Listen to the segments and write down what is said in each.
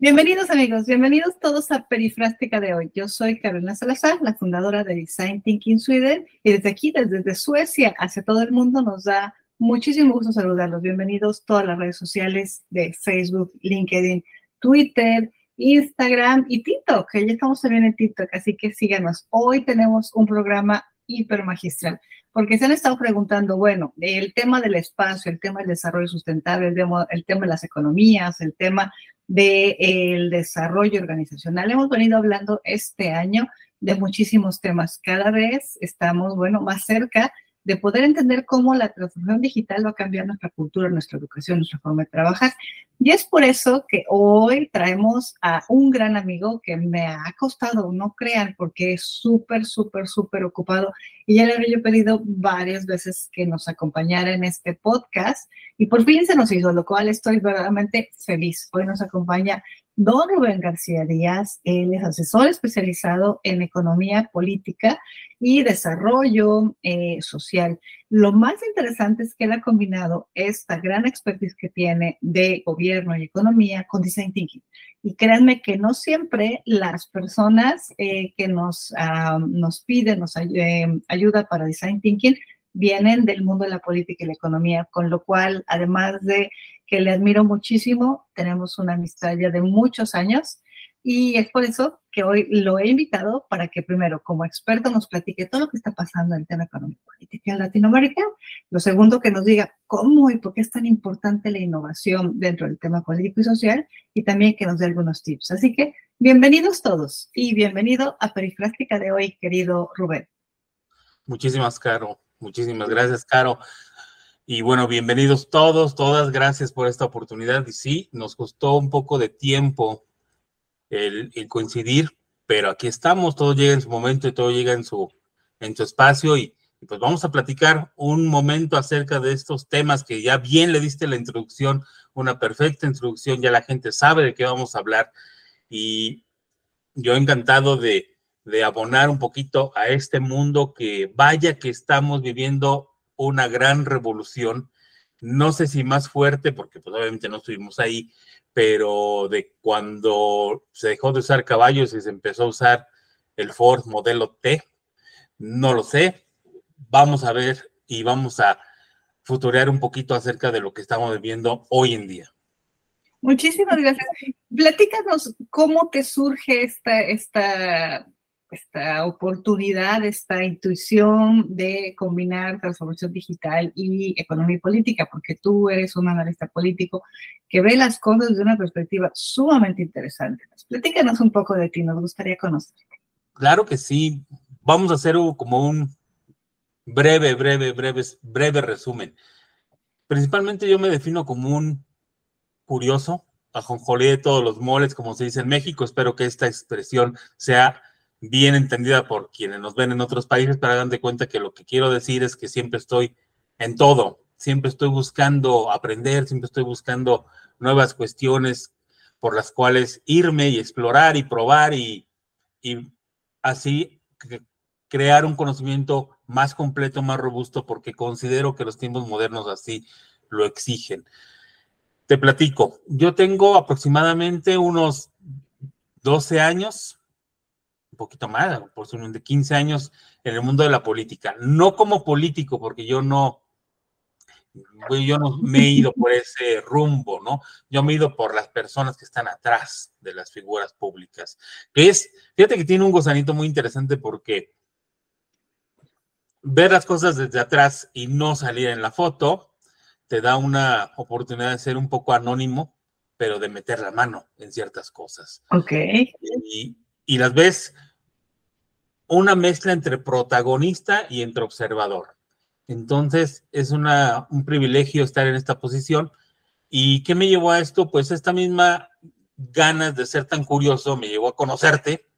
Bienvenidos amigos, bienvenidos todos a Perifrástica de hoy. Yo soy Carolina Salazar, la fundadora de Design Thinking Sweden y desde aquí, desde Suecia hacia todo el mundo nos da muchísimo gusto saludarlos. Bienvenidos todas las redes sociales de Facebook, LinkedIn, Twitter, Instagram y TikTok, ya estamos también en TikTok, así que síganos. Hoy tenemos un programa hiper magistral, porque se han estado preguntando, bueno, el tema del espacio, el tema del desarrollo sustentable, el tema, el tema de las economías, el tema del desarrollo organizacional. Hemos venido hablando este año de muchísimos temas. Cada vez estamos, bueno, más cerca de poder entender cómo la transformación digital va a cambiar nuestra cultura, nuestra educación, nuestra forma de trabajar. Y es por eso que hoy traemos a un gran amigo que me ha costado, no crean, porque es súper, súper, súper ocupado. Y ya le había pedido varias veces que nos acompañara en este podcast y por fin se nos hizo, lo cual estoy verdaderamente feliz. Hoy nos acompaña Don Rubén García Díaz, él es asesor especializado en economía política y desarrollo eh, social. Lo más interesante es que él ha combinado esta gran expertise que tiene de gobierno y economía con design thinking. Y créanme que no siempre las personas eh, que nos, ah, nos piden, nos eh, ayuda para design thinking, vienen del mundo de la política y la economía, con lo cual, además de que le admiro muchísimo. Tenemos una amistad ya de muchos años y es por eso que hoy lo he invitado para que primero, como experto, nos platique todo lo que está pasando en el tema económico político en Latinoamérica. Lo segundo, que nos diga cómo y por qué es tan importante la innovación dentro del tema político y social y también que nos dé algunos tips. Así que bienvenidos todos y bienvenido a Perifrástica de hoy, querido Rubén. Muchísimas, Caro. Muchísimas gracias, Caro. Y bueno, bienvenidos todos, todas, gracias por esta oportunidad. Y sí, nos costó un poco de tiempo el, coincidir, pero aquí estamos, todo llega en su momento y todo llega en su, en su espacio y, pues vamos a platicar un momento acerca de estos temas que ya bien le diste la introducción, una perfecta introducción, ya la gente sabe de qué vamos a hablar y yo encantado de, de abonar un poquito a este mundo que vaya que estamos viviendo una gran revolución, no sé si más fuerte, porque pues obviamente no estuvimos ahí, pero de cuando se dejó de usar caballos y se empezó a usar el Ford modelo T, no lo sé, vamos a ver y vamos a futurear un poquito acerca de lo que estamos viviendo hoy en día. Muchísimas gracias. Platícanos cómo te surge esta, esta esta oportunidad, esta intuición de combinar transformación digital y economía y política, porque tú eres un analista político que ve las cosas desde una perspectiva sumamente interesante. Platícanos un poco de ti, nos gustaría conocerte. Claro que sí. Vamos a hacer como un breve, breve, breve, breve resumen. Principalmente yo me defino como un curioso, ajonjolí de todos los moles, como se dice en México. Espero que esta expresión sea bien entendida por quienes nos ven en otros países, pero hagan de cuenta que lo que quiero decir es que siempre estoy en todo, siempre estoy buscando aprender, siempre estoy buscando nuevas cuestiones por las cuales irme y explorar y probar y, y así crear un conocimiento más completo, más robusto, porque considero que los tiempos modernos así lo exigen. Te platico, yo tengo aproximadamente unos 12 años un poquito más, por su de 15 años en el mundo de la política. No como político, porque yo no, yo no me he ido por ese rumbo, ¿no? Yo me he ido por las personas que están atrás de las figuras públicas. Que es, fíjate que tiene un gozanito muy interesante porque ver las cosas desde atrás y no salir en la foto te da una oportunidad de ser un poco anónimo, pero de meter la mano en ciertas cosas. Ok. Y, y las ves una mezcla entre protagonista y entre observador. Entonces, es una, un privilegio estar en esta posición. ¿Y qué me llevó a esto? Pues esta misma ganas de ser tan curioso me llevó a conocerte,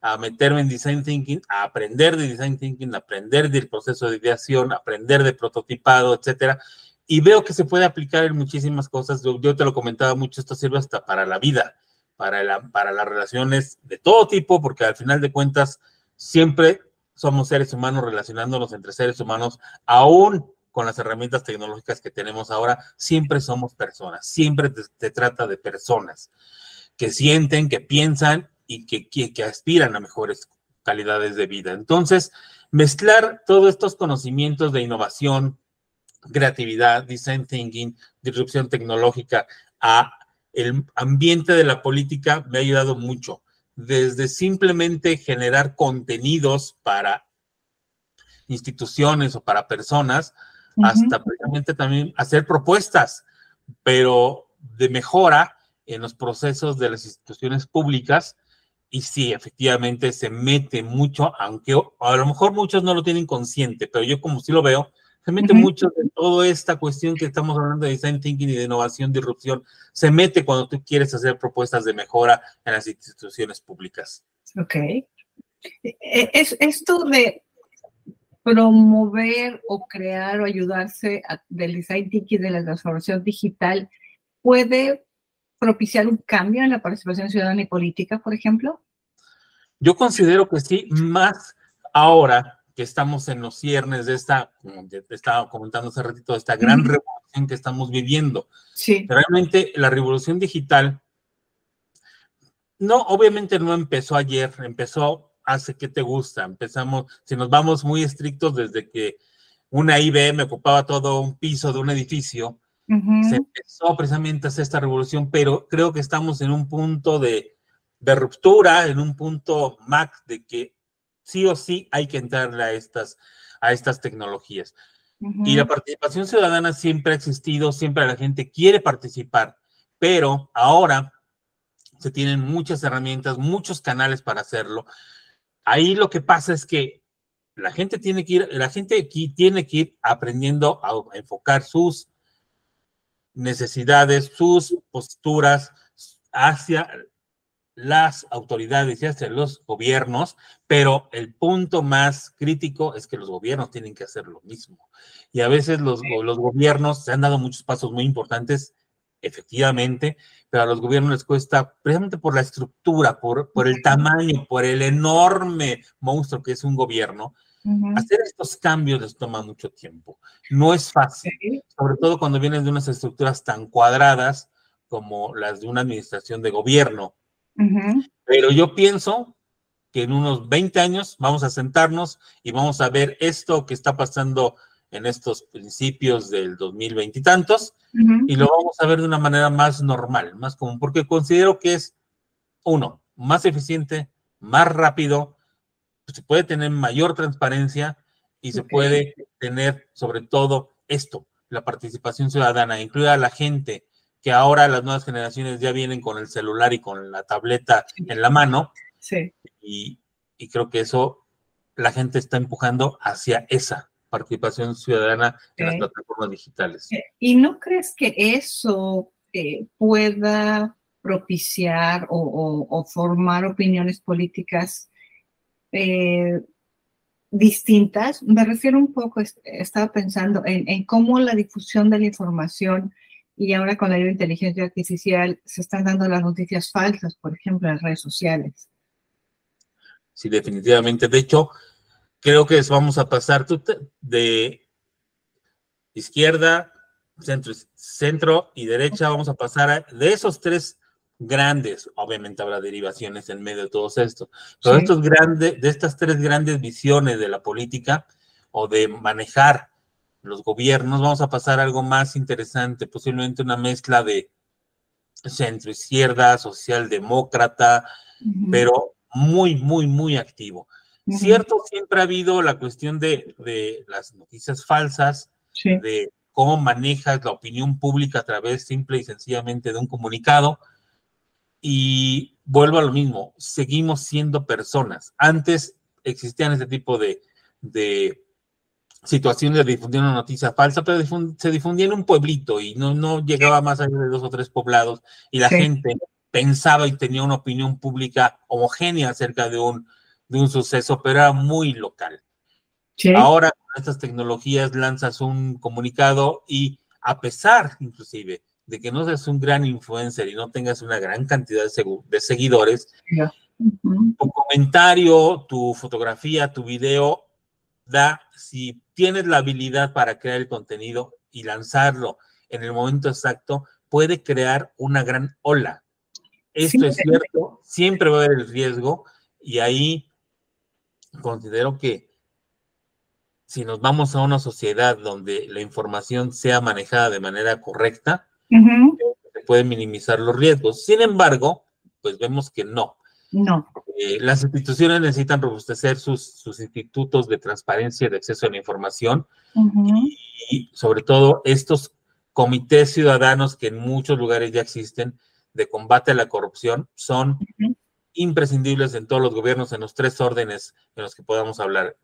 a meterme en design thinking, a aprender de design thinking, a aprender del proceso de ideación, a aprender de prototipado, etcétera. Y veo que se puede aplicar en muchísimas cosas. Yo, yo te lo comentaba mucho, esto sirve hasta para la vida para, para las relaciones de todo tipo, porque al final de cuentas siempre somos seres humanos relacionándonos entre seres humanos, aún con las herramientas tecnológicas que tenemos ahora, siempre somos personas, siempre te, trata de personas. que sienten, que piensan y que, que, aspiran a mejores calidades de vida. Entonces, mezclar todos estos conocimientos de innovación, creatividad, design thinking, disrupción tecnológica a el ambiente de la política me ha ayudado mucho. Desde simplemente generar contenidos para instituciones o para personas, hasta precisamente también hacer propuestas, pero de mejora en los procesos de las instituciones públicas. Y sí, efectivamente se mete mucho, aunque a lo mejor muchos no lo tienen consciente, pero yo como sí lo veo, se mete mucho en toda esta cuestión que estamos hablando de design thinking y de innovación, disrupción, se mete cuando tú quieres hacer propuestas de mejora en las instituciones públicas. Ok. E, e, es, esto de promover o crear o ayudarse del design thinking de la transformación digital puede propiciar un cambio en la participación ciudadana y política, por ejemplo? Yo considero que sí, más ahora que estamos en los ciernes de esta, como te estaba comentando hace ratito, de esta gran revolución que estamos viviendo. Sí. Realmente la revolución digital, no, obviamente no empezó ayer, empezó hace que te gusta. Empezamos, si nos vamos muy estrictos desde que una IBM ocupaba todo un piso de un edificio, se empezó precisamente a hacer esta revolución, pero creo que estamos en un punto de, de ruptura, en un punto max de que sí o sí hay que entrarle a estas, a estas tecnologías. Y la participación ciudadana siempre ha existido, siempre la gente quiere participar, pero ahora se tienen muchas herramientas, muchos canales para hacerlo. Ahí lo que pasa es que la gente tiene que ir, la gente aquí tiene que ir aprendiendo a enfocar sus necesidades, sus posturas hacia las autoridades y hacia los gobiernos, pero el punto más crítico es que los gobiernos tienen que hacer lo mismo. Y a veces los, los gobiernos se han dado muchos pasos muy importantes, efectivamente, pero a los gobiernos les cuesta, precisamente por la estructura, por, por el tamaño, por el enorme monstruo que es un gobierno, hacer estos cambios les toma mucho tiempo. No es fácil, sobre todo cuando vienen de unas estructuras tan cuadradas como las de una administración de gobierno pero yo pienso que en unos 20 años vamos a sentarnos y vamos a ver esto que está pasando en estos principios del 2020 y tantos, y lo vamos a ver de una manera más normal, más común, porque considero que es, uno, más eficiente, más rápido, se puede tener mayor transparencia y se puede tener sobre todo esto, la participación ciudadana, incluir a la gente, que ahora las nuevas generaciones ya vienen con el celular y con la tableta en la mano. Sí. Y, creo que eso la gente está empujando hacia esa participación ciudadana en las plataformas digitales. Eh, ¿Y no crees que eso eh, pueda propiciar o, formar opiniones políticas eh, distintas? Me refiero un poco, estaba pensando en, en, cómo la difusión de la información y ahora con la inteligencia artificial se están dando las noticias falsas, por ejemplo, en redes sociales. Sí, definitivamente. De hecho, creo que vamos a pasar de izquierda, centro, centro y derecha, vamos a pasar a, de esos tres grandes, obviamente habrá derivaciones en medio de todo esto, pero estos grandes, de estas tres grandes visiones de la política o de manejar los gobiernos, vamos a pasar a algo más interesante, posiblemente una mezcla de centro izquierda, socialdemócrata, pero muy, muy, muy activo. Cierto, siempre ha habido la cuestión de, las noticias falsas, de cómo manejas la opinión pública a través simple y sencillamente de un comunicado. Y vuelvo a lo mismo, seguimos siendo personas. Antes existían ese tipo de, de situación de difundir una noticia falsa, pero se difundía en un pueblito y no, no llegaba más allá de dos o tres poblados y la gente pensaba y tenía una opinión pública homogénea acerca de un, de un suceso, pero era muy local. Ahora con estas tecnologías lanzas un comunicado y a pesar inclusive de que no seas un gran influencer y no tengas una gran cantidad de, de seguidores, tu comentario, tu fotografía, tu video da, si tienes la habilidad para crear el contenido y lanzarlo en el momento exacto, puede crear una gran ola. Esto es cierto, siempre va a haber el riesgo y ahí considero que si nos vamos a una sociedad donde la información sea manejada de manera correcta, se pueden minimizar los riesgos. Sin embargo, pues vemos que no. No. Eh, las instituciones necesitan robustecer sus, institutos de transparencia y de acceso a la información y, sobre todo estos comités ciudadanos que en muchos lugares ya existen de combate a la corrupción son imprescindibles en todos los gobiernos, en los tres órdenes en los que podamos hablar.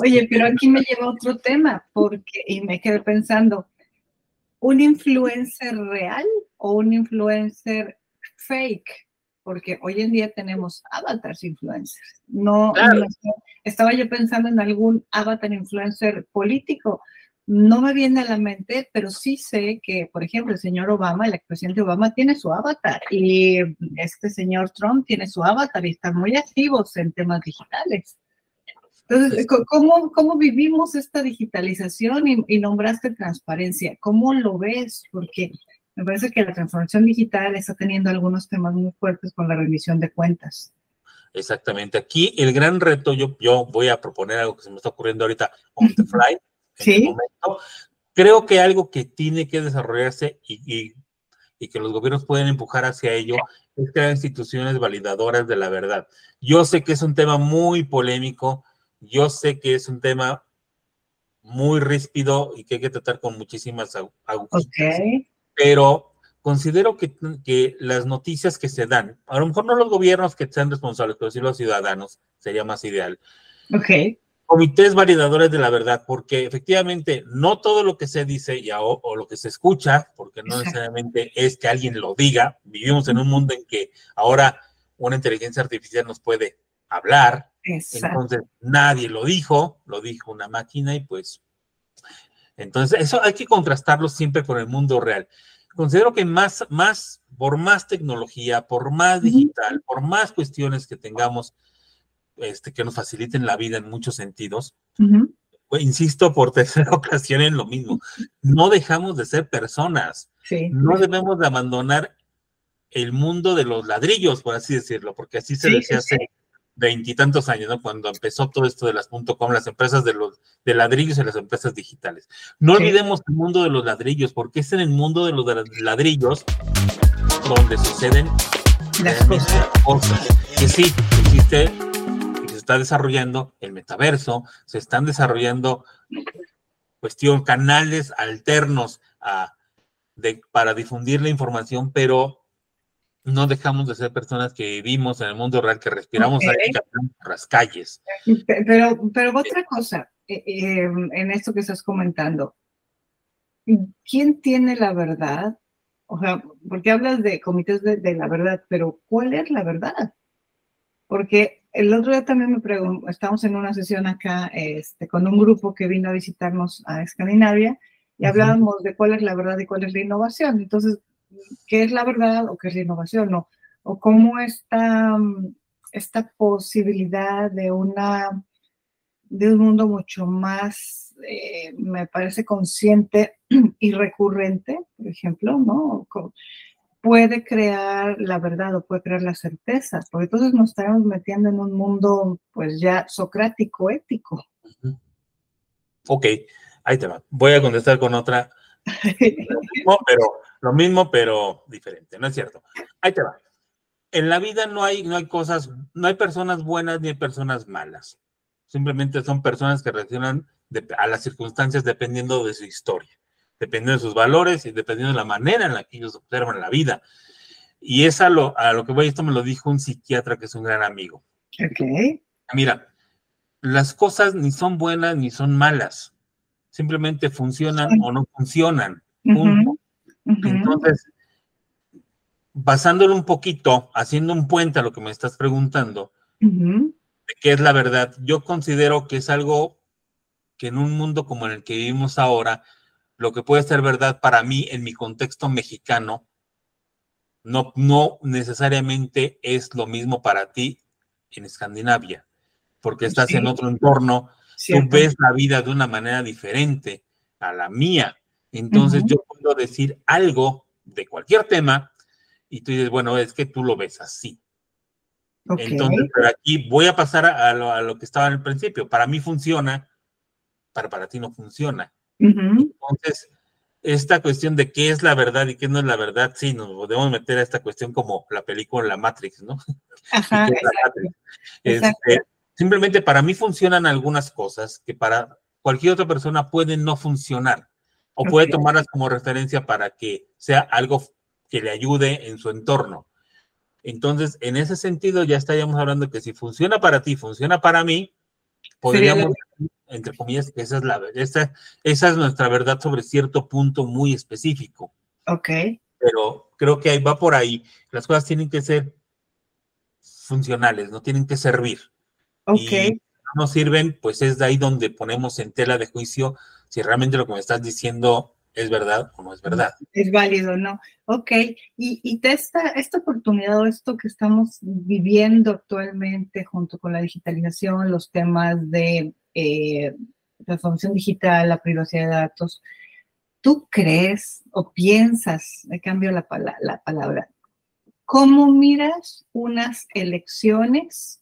Oye, pero aquí me lleva otro tema, porque, y me quedé pensando, ¿un influencer real o un influencer fake? Porque hoy en día tenemos avatars influencers. No, no, estaba yo pensando en algún avatar influencer político, no me viene a la mente, pero sí sé que, por ejemplo, el señor Obama, el expresidente Obama, tiene su avatar y este señor Trump tiene su avatar y están muy activos en temas digitales. Entonces, ¿cómo, cómo vivimos esta digitalización y, nombraste transparencia? ¿Cómo lo ves? Porque me parece que la transformación digital está teniendo algunos temas muy fuertes con la rendición de cuentas. Exactamente. Aquí el gran reto, yo, yo voy a proponer algo que se me está ocurriendo ahorita on the fly, ¿Sí? Creo que algo que tiene que desarrollarse y, que los gobiernos pueden empujar hacia ello es crear instituciones validadoras de la verdad. Yo sé que es un tema muy polémico, yo sé que es un tema muy ríspido y que hay que tratar con muchísimas agujas. Pero considero que, que, las noticias que se dan, a lo mejor no los gobiernos que sean responsables, pero sí los ciudadanos, sería más ideal. Ok. Comités validadores de la verdad, porque efectivamente no todo lo que se dice ya, o, lo que se escucha, porque no necesariamente es que alguien lo diga, vivimos en un mundo en que ahora una inteligencia artificial nos puede hablar, entonces nadie lo dijo, lo dijo una máquina y pues, entonces eso hay que contrastarlo siempre con el mundo real. Considero que más, más, por más tecnología, por más digital, por más cuestiones que tengamos, este, que nos faciliten la vida en muchos sentidos. Pues, insisto por tercera ocasión en lo mismo. No dejamos de ser personas. No debemos de abandonar el mundo de los ladrillos, por así decirlo, porque así se decía hace veintitantos años, ¿no? Cuando empezó todo esto de las .com, las empresas de los de ladrillos y las empresas digitales. No olvidemos el mundo de los ladrillos, porque es en el mundo de los ladrillos donde suceden las cosas. cosas. Que sí, existe está desarrollando el metaverso, se están desarrollando cuestión, canales alternos para difundir la información, pero no dejamos de ser personas que vivimos en el mundo real, que respiramos ahí por las calles. Pero, pero otra cosa, eh, eh, en esto que estás comentando, ¿quién tiene la verdad? O sea, porque hablas de comités de la verdad, pero ¿cuál es la verdad? Porque el otro día también me pregunto, estamos en una sesión acá este, con un grupo que vino a visitarnos a Escandinavia y hablábamos de cuál es la verdad y cuál es la innovación. Entonces, ¿qué es la verdad o qué es la innovación? O, cómo está esta posibilidad de una de un mundo mucho más, eh, me parece, consciente y recurrente, por ejemplo, ¿no? puede crear la verdad o puede crear la certeza, porque entonces nos estamos metiendo en un mundo pues ya socrático, ético. Ok, ahí te va. Voy a contestar con otra. Lo mismo, pero, lo mismo, pero diferente, ¿no es cierto? Ahí te va. En la vida no hay, no hay cosas, no hay personas buenas ni hay personas malas. Simplemente son personas que reaccionan a las circunstancias dependiendo de su historia dependiendo de sus valores y dependiendo de la manera en la que ellos observan la vida. Y es a lo, a lo que voy, esto me lo dijo un psiquiatra que es un gran amigo. Ok. Mira, las cosas ni son buenas ni son malas, simplemente funcionan o no funcionan. Entonces, basándolo un poquito, haciendo un puente a lo que me estás preguntando, de qué es la verdad, yo considero que es algo que en un mundo como en el que vivimos ahora, lo que puede ser verdad para mí en mi contexto mexicano, no, no necesariamente es lo mismo para ti en Escandinavia, porque estás en otro entorno, tú ves la vida de una manera diferente a la mía. Entonces yo puedo decir algo de cualquier tema y tú dices, bueno, es que tú lo ves así. Entonces, pero aquí voy a pasar a lo, que estaba en el principio. Para mí funciona, para, para ti no funciona. Entonces, esta cuestión de qué es la verdad y qué no es la verdad, sí, nos podemos meter a esta cuestión como la película La Matrix, ¿no? Ajá, este, simplemente para mí funcionan algunas cosas que para cualquier otra persona pueden no funcionar o puede tomarlas como referencia para que sea algo que le ayude en su entorno. Entonces, en ese sentido, ya estaríamos hablando que si funciona para ti, funciona para mí, podríamos, entre comillas, que esa es la esa, esa es nuestra verdad sobre cierto punto muy específico. Ok. Pero creo que ahí va por ahí. Las cosas tienen que ser funcionales, no tienen que servir. Ok. Y no sirven, pues es de ahí donde ponemos en tela de juicio si realmente lo que me estás diciendo es verdad o no es verdad. Es válido, ¿no? Ok, y, y esta, esta oportunidad o esto que estamos viviendo actualmente junto con la digitalización, los temas de eh, transformación digital, la privacidad de datos, ¿tú crees o piensas, me cambio la, la palabra, cómo miras unas elecciones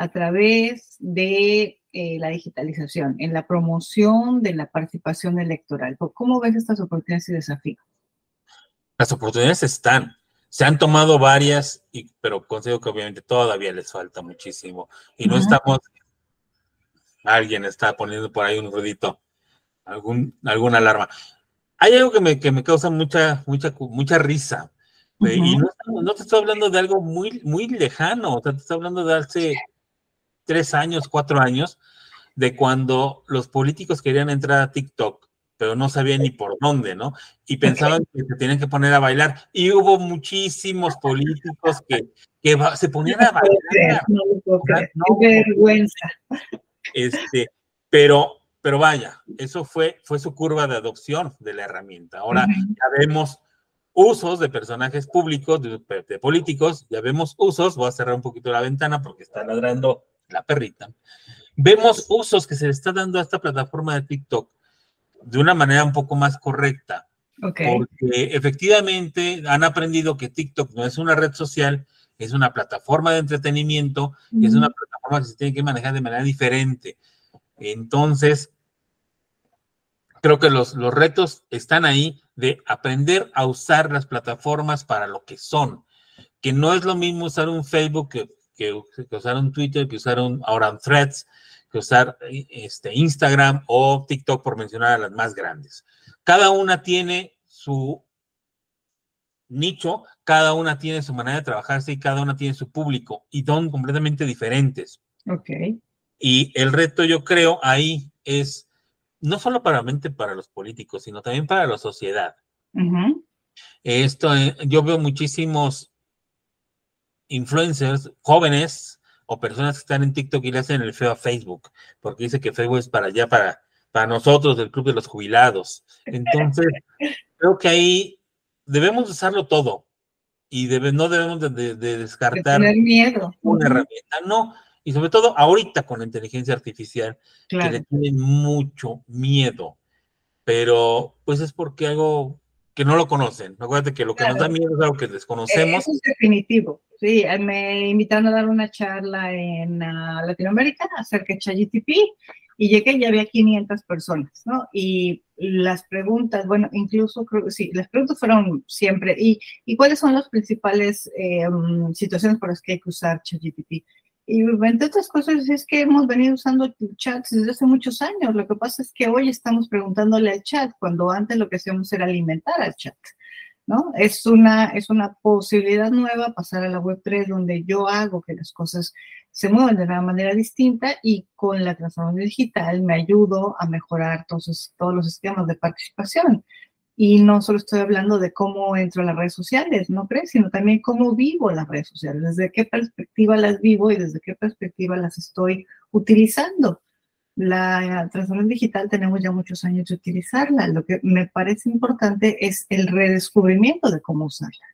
a través de eh, la digitalización, en la promoción de la participación electoral. ¿Cómo ves estas oportunidades y desafíos? Las oportunidades están. Se han tomado varias, y, pero considero que obviamente todavía les falta muchísimo. Y no estamos. Alguien está poniendo por ahí un ruidito, algún, alguna alarma. Hay algo que me, que me causa mucha, mucha, mucha risa. Y no, no, te estoy hablando de algo muy, muy lejano, o sea, te estoy hablando de hace tres años, cuatro años, de cuando los políticos querían entrar a TikTok, pero no sabían ni por dónde, ¿no? Y pensaban que se tenían que poner a bailar. Y hubo muchísimos políticos que, que se ponían a bailar. No, vergüenza. Este, pero, pero vaya, eso fue, fue su curva de adopción de la herramienta. Ahora ya vemos usos de personajes públicos, de, de, políticos, ya vemos usos, voy a cerrar un poquito la ventana porque está ladrando la perrita, vemos usos que se le está dando a esta plataforma de TikTok de una manera un poco más correcta. Porque efectivamente han aprendido que TikTok no es una red social, es una plataforma de entretenimiento y es una plataforma que se tiene que manejar de manera diferente. Entonces, creo que los, los retos están ahí de aprender a usar las plataformas para lo que son, que no es lo mismo usar un Facebook que que, usaron Twitter, que usaron ahora Threads, que usar este, Instagram o TikTok, por mencionar a las más grandes. Cada una tiene su nicho, cada una tiene su manera de trabajarse y cada una tiene su público y son completamente diferentes. Ok. Y el reto, yo creo, ahí es no solo para, para los políticos, sino también para la sociedad. Esto, eh, yo veo muchísimos influencers jóvenes o personas que están en TikTok y le hacen el feo a Facebook, porque dice que Facebook es para allá, para, para nosotros, del Club de los Jubilados. Entonces, creo que ahí debemos usarlo todo y debe, no debemos de, descartar miedo. una herramienta, no. Y sobre todo ahorita con la inteligencia artificial, que le tienen mucho miedo, pero pues es porque algo que no lo conocen. Acuérdate que lo que nos da miedo es algo que desconocemos. Eso es definitivo. Sí, eh, me invitaron a dar una charla en uh, Latinoamérica acerca de ChatGTP y llegué y había 500 personas, ¿no? Y las preguntas, bueno, incluso creo sí, las preguntas fueron siempre, ¿y, y cuáles son las principales eh, mm, situaciones por las que hay que usar ChatGTP? Y entre otras cosas es que hemos venido usando chats desde hace muchos años. Lo que pasa es que hoy estamos preguntándole al chat, cuando antes lo que hacíamos era alimentar al chat. ¿No? Es una, es una posibilidad nueva pasar a la Web3 donde yo hago que las cosas se muevan de una manera distinta y con la transformación digital me ayudo a mejorar todos, todos los esquemas de participación. Y no solo estoy hablando de cómo entro a las redes sociales, ¿no crees? Sino también cómo vivo las redes sociales, desde qué perspectiva las vivo y desde qué perspectiva las estoy utilizando. La transformación digital tenemos ya muchos años de utilizarla. Lo que me parece importante es el redescubrimiento de cómo usarla.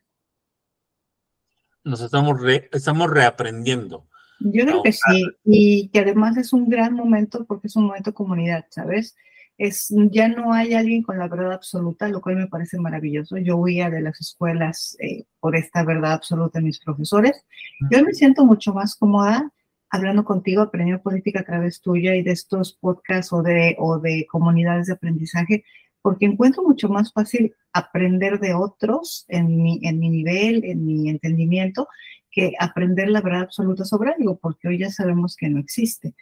Nos estamos, estamos reaprendiendo. Yo creo que sí, y que además es un gran momento porque es un momento comunidad, ¿sabes? Es, ya no hay alguien con la verdad absoluta, lo cual me parece maravilloso. Yo huía de las escuelas eh, por esta verdad absoluta de mis profesores. Yo me siento mucho más cómoda hablando contigo, aprendiendo política a través tuya y de estos podcasts o de, o de comunidades de aprendizaje, porque encuentro mucho más fácil aprender de otros en mi, en mi nivel, en mi entendimiento, que aprender la verdad absoluta sobre algo, porque hoy ya sabemos que no existe.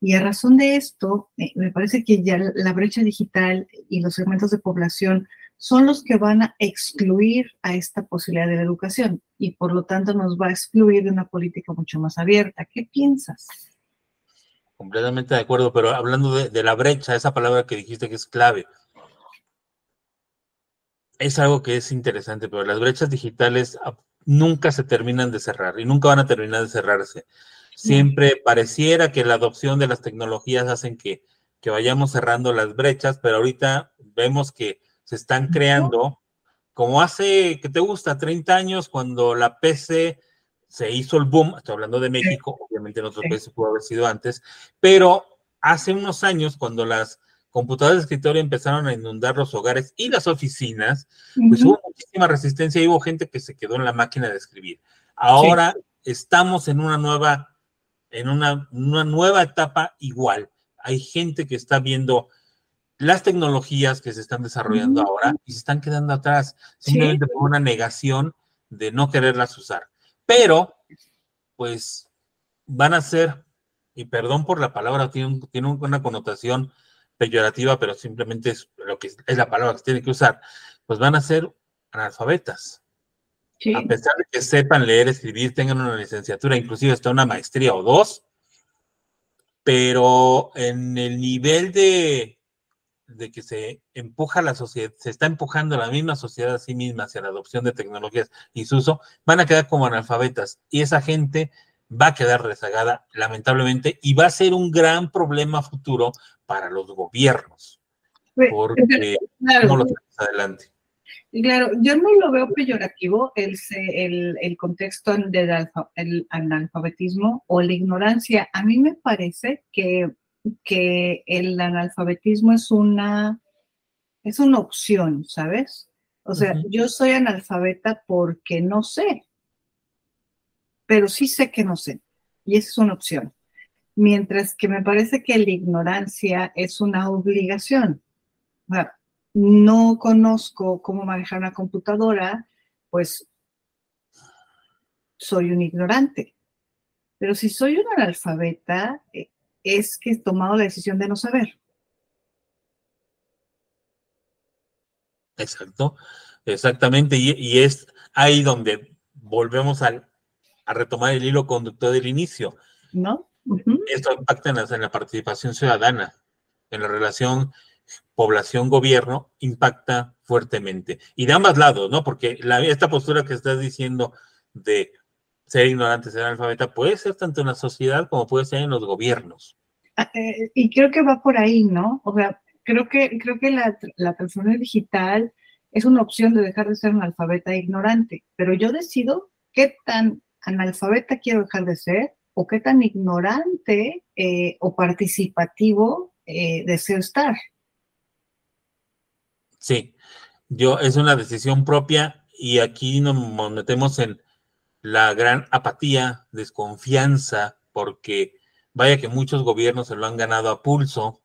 Y a razón de esto, eh, me parece que ya la brecha digital y los segmentos de población son los que van a excluir a esta posibilidad de la educación y por lo tanto nos va a excluir de una política mucho más abierta. ¿Qué piensas? Completamente de acuerdo, pero hablando de, de la brecha, esa palabra que dijiste que es clave, es algo que es interesante, pero las brechas digitales nunca se terminan de cerrar y nunca van a terminar de cerrarse. Siempre pareciera que la adopción de las tecnologías hacen que, que vayamos cerrando las brechas, pero ahorita vemos que se están creando, como hace, que te gusta? 30 años, cuando la PC se hizo el boom, estoy hablando de México, obviamente en otros países pudo haber sido antes, pero hace unos años, cuando las computadoras de escritorio empezaron a inundar los hogares y las oficinas, pues hubo muchísima resistencia y hubo gente que se quedó en la máquina de escribir. Ahora estamos en una nueva, en una, una nueva etapa igual. Hay gente que está viendo las tecnologías que se están desarrollando ahora y se están quedando atrás, simplemente por una negación de no quererlas usar. Pero, pues, van a ser, y perdón por la palabra, tiene, tiene una connotación peyorativa, pero simplemente es lo que es la palabra que se tiene que usar, pues van a ser analfabetas. A pesar de que sepan leer, escribir, tengan una licenciatura, inclusive hasta una maestría o dos, pero en el nivel de, de que se empuja la sociedad, se está empujando la misma sociedad a sí misma hacia la adopción de tecnologías y su uso, van a quedar como analfabetas. Y esa gente va a quedar rezagada, lamentablemente, y va a ser un gran problema futuro para los gobiernos. Porque claro, lo adelante. Claro, yo no lo veo peyorativo el, el, el contexto del el analfabetismo o la ignorancia. A mí me parece que, que el analfabetismo es una, es una opción, ¿sabes? O sea, yo soy analfabeta porque no sé, pero sí sé que no sé. Y esa es una opción. Mientras que me parece que la ignorancia es una obligación. no conozco cómo manejar una computadora, pues soy un ignorante. Pero si soy un analfabeta, eh, es que he tomado la decisión de no saber. Exacto, exactamente. y es ahí donde volvemos al, a retomar el hilo conductor del inicio. ¿No? Esto impacta en la, participación ciudadana, en la relación población-gobierno, impacta fuertemente. Y de ambos lados, ¿no? Porque esta postura que estás diciendo de ser ignorante, ser analfabeta, puede ser tanto en la sociedad como puede ser en los gobiernos. Ah, eh, y creo que va por ahí, ¿no? O sea, creo que, creo que la, la transformación digital es una opción de dejar de ser un alfabeta ignorante, pero yo decido qué tan analfabeta quiero dejar de ser o qué tan ignorante eh, o participativo eh, deseo estar. Sí, yo es una decisión propia y aquí nos metemos en la gran apatía, desconfianza, porque vaya que muchos gobiernos se lo han ganado a pulso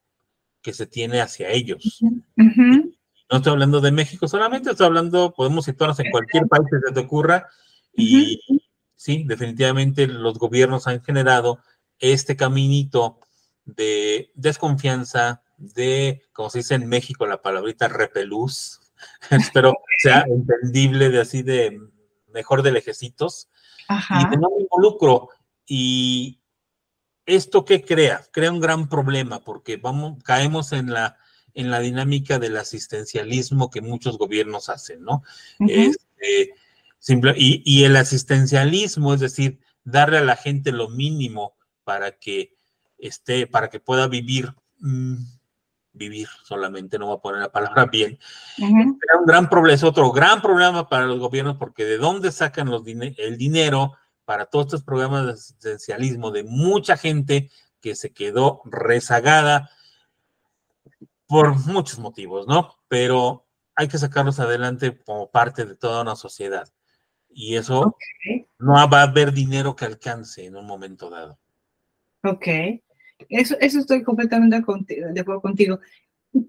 que se tiene hacia ellos. No estoy hablando de México solamente, estoy hablando, podemos situarnos en cualquier país que se te ocurra y, sí, definitivamente los gobiernos han generado este caminito de desconfianza, de, como se dice en México, la palabrita repelús, espero sea entendible de así de mejor de lejecitos, y de no involucro. Y esto que crea, crea un gran problema porque vamos, caemos en la, en la dinámica del asistencialismo que muchos gobiernos hacen, ¿no? este, y, el asistencialismo, es decir, darle a la gente lo mínimo para que esté, para que pueda vivir, mm, vivir solamente, no voy a poner la palabra bien. un gran problema, es otro gran problema para los gobiernos, porque de dónde sacan los el dinero para todos estos programas de asistencialismo de mucha gente que se quedó rezagada por muchos motivos, ¿no? Pero hay que sacarlos adelante como parte de toda una sociedad. Y eso no va a haber dinero que alcance en un momento dado. Ok, eso, eso estoy completamente de acuerdo contigo.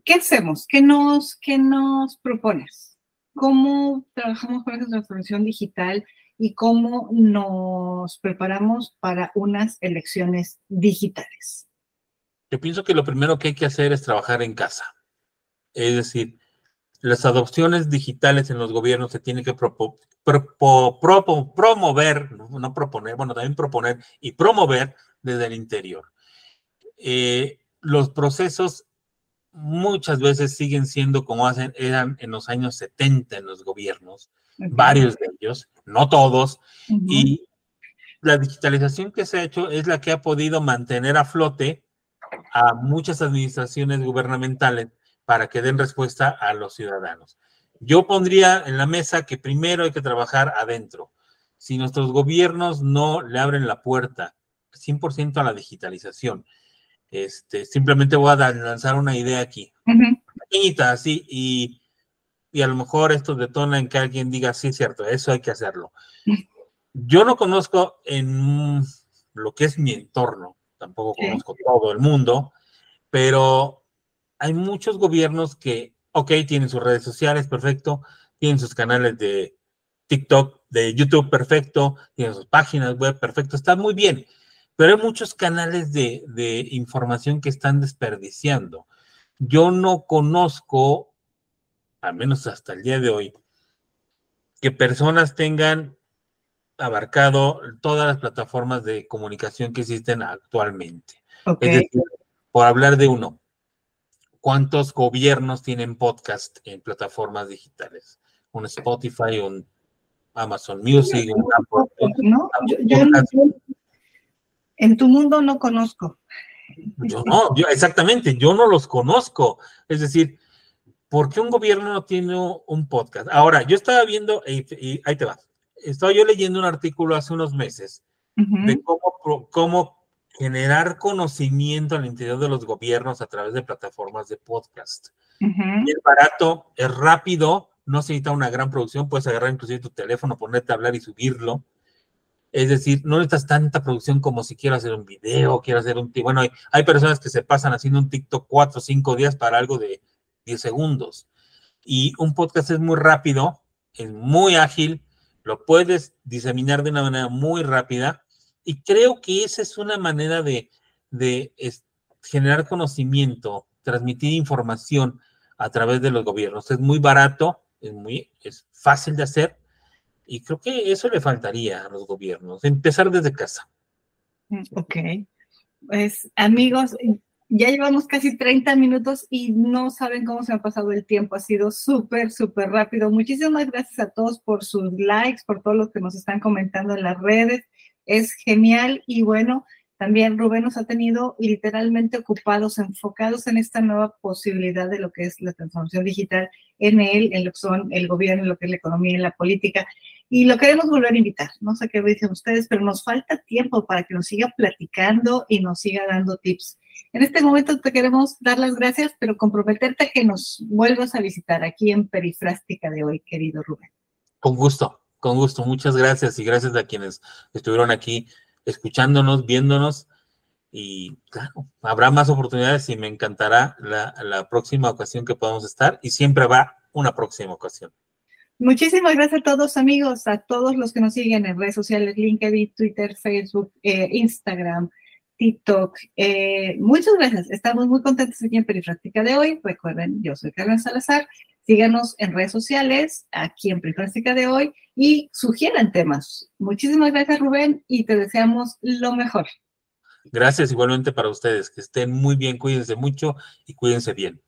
¿Qué hacemos? ¿Qué nos, qué nos propones? ¿Cómo trabajamos con esa transformación digital y cómo nos preparamos para unas elecciones digitales? Yo pienso que lo primero que hay que hacer es trabajar en casa. Es decir, las adopciones digitales en los gobiernos se tienen que promover, no proponer, bueno, también proponer y promover desde el interior. Eh, los procesos muchas veces siguen siendo como hacen, eran en los años 70 en los gobiernos, varios de ellos, no todos, y la digitalización que se ha hecho es la que ha podido mantener a flote a muchas administraciones gubernamentales para que den respuesta a los ciudadanos. Yo pondría en la mesa que primero hay que trabajar adentro. Si nuestros gobiernos no le abren la puerta 100% a la digitalización, este, simplemente voy a lanzar una idea aquí, pequeñita, así, y, y, a lo mejor esto detona en que alguien diga, sí, cierto, eso hay que hacerlo. Yo no conozco en lo que es mi entorno, tampoco conozco todo el mundo, pero hay muchos gobiernos que, ok, tienen sus redes sociales, perfecto, tienen sus canales de TikTok, de YouTube, perfecto, tienen sus páginas web, perfecto, está muy bien pero hay muchos canales de, información que están desperdiciando. Yo no conozco, al menos hasta el día de hoy, que personas tengan abarcado todas las plataformas de comunicación que existen actualmente. Es decir, por hablar de uno, ¿cuántos gobiernos tienen podcast en plataformas digitales? Un Spotify, un Amazon Music, un Apple. No, en tu mundo no conozco. Yo no, yo, exactamente, yo no los conozco. Es decir, ¿por qué un gobierno no tiene un podcast? Ahora, yo estaba viendo, y, ahí te va, estaba yo leyendo un artículo hace unos meses de cómo, cómo generar conocimiento al interior de los gobiernos a través de plataformas de podcast. Es barato, es rápido, no se necesita una gran producción, puedes agarrar inclusive tu teléfono, ponerte a hablar y subirlo. Es decir, no necesitas tanta producción como si quiero hacer un video, quiero hacer un... Bueno, hay, personas que se pasan haciendo un TikTok cuatro o cinco días para algo de 10 segundos. Y un podcast es muy rápido, es muy ágil, lo puedes diseminar de una manera muy rápida. Y creo que esa es una manera de, generar conocimiento, transmitir información a través de los gobiernos. Es muy barato, es, muy, es fácil de hacer y creo que eso le faltaría a los gobiernos, empezar desde casa. Mm, ok. Pues amigos, ya llevamos casi 30 minutos y no saben cómo se ha pasado el tiempo. Ha sido súper, súper rápido. Muchísimas gracias a todos por sus likes, por todo lo que nos están comentando en las redes. Es genial y bueno, también Rubén nos ha tenido literalmente ocupados, enfocados en esta nueva posibilidad de lo que es la transformación digital en él, en lo que son el gobierno, en lo que es la economía, en la política. Y lo queremos volver a invitar. No sé qué dicen ustedes, pero nos falta tiempo para que nos siga platicando y nos siga dando tips. En este momento te queremos dar las gracias, pero comprometerte a que nos vuelvas a visitar aquí en Perifrástica de hoy, querido Rubén. Con gusto, con gusto. Muchas gracias y gracias a quienes estuvieron aquí escuchándonos, viéndonos. Y claro, habrá más oportunidades y me encantará la, próxima ocasión que podamos estar y siempre habrá una próxima ocasión. Muchísimas gracias a todos amigos, a todos los que nos siguen en redes sociales, LinkedIn, Twitter, Facebook, eh, Instagram, TikTok. Eh, muchas gracias. Estamos muy contentos aquí en Perifráctica de hoy. Recuerden, yo soy Carmen Salazar. Síganos en redes sociales, aquí en Perifrástica de hoy y sugieran temas. Muchísimas gracias, Rubén, y te deseamos lo mejor. Gracias igualmente para ustedes. Que estén muy bien, cuídense mucho y cuídense bien.